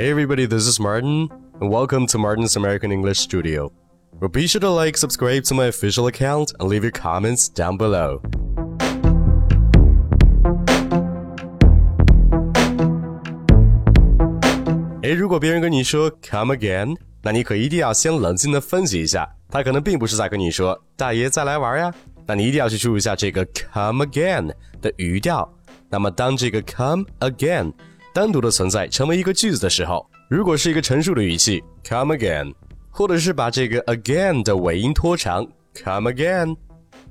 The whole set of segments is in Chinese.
everybody, this is Martin, and welcome to Martin's American English Studio. Well, be sure to like, subscribe to my official account, and leave your comments down below. 诶，如果别人跟你说 “come again”，那你可一定要先冷静的分析一下，他可能并不是在跟你说“大爷再来玩呀”，那你一定要去注意一下这个 “come again” 的语调。那么，当这个 “come again” 单独的存在成为一个句子的时候，如果是一个陈述的语气 “come again”，或者是把这个 “again” 的尾音拖长 “come again”，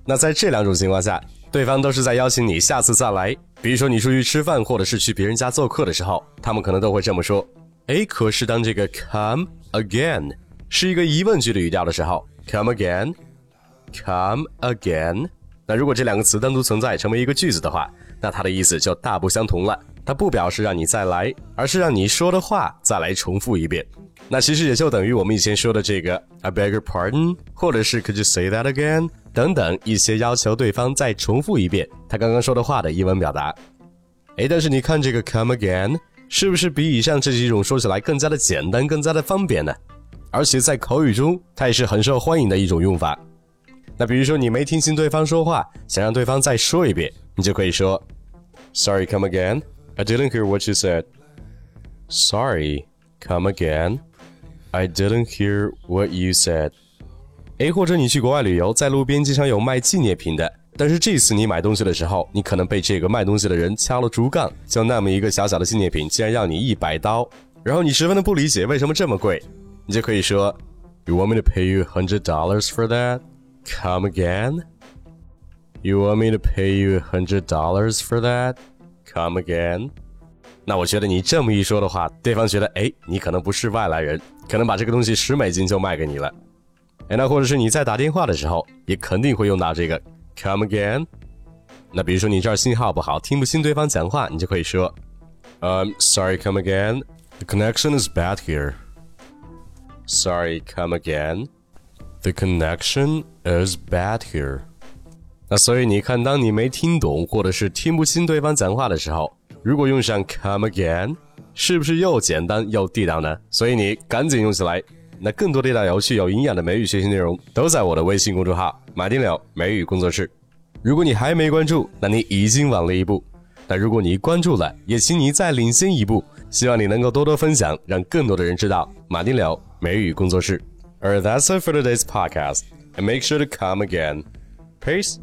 那在这两种情况下，对方都是在邀请你下次再来。比如说你出去吃饭，或者是去别人家做客的时候，他们可能都会这么说。哎，可是当这个 come again 是一个疑问句的语调的时候，come again，come again，那如果这两个词单独存在成为一个句子的话，那它的意思就大不相同了。它不表示让你再来，而是让你说的话再来重复一遍。那其实也就等于我们以前说的这个 I beg your pardon，或者是 Could you say that again 等等一些要求对方再重复一遍他刚刚说的话的英文表达。哎，但是你看这个 come again。是不是比以上这几种说起来更加的简单，更加的方便呢？而且在口语中，它也是很受欢迎的一种用法。那比如说你没听清对方说话，想让对方再说一遍，你就可以说：“Sorry, come again. I didn't hear what you said.” Sorry, come again. I didn't hear what you said. 诶，或者你去国外旅游，在路边经常有卖纪念品的。但是这次你买东西的时候，你可能被这个卖东西的人敲了竹杠，就那么一个小小的纪念品，竟然要你一百刀，然后你十分的不理解为什么这么贵，你就可以说，You want me to pay you hundred dollars for that? Come again? You want me to pay you hundred dollars for that? Come again? 那我觉得你这么一说的话，对方觉得，哎，你可能不是外来人，可能把这个东西十美金就卖给你了。哎，那或者是你在打电话的时候，也肯定会用到这个。Come again？那比如说你这儿信号不好，听不清对方讲话，你就可以说，Um, sorry, come again. The connection is bad here. Sorry, come again. The connection is bad here. 那所以你看，当你没听懂或者是听不清对方讲话的时候，如果用上 come again，是不是又简单又地道呢？所以你赶紧用起来。那更多地道、有趣、有营养的美语学习内容，都在我的微信公众号“马丁柳美语工作室”。如果你还没关注，那你已经晚了一步。那如果你关注了，也请你再领先一步。希望你能够多多分享，让更多的人知道马丁柳美语工作室。而 that's it for today's podcast, and make sure to come again. Peace.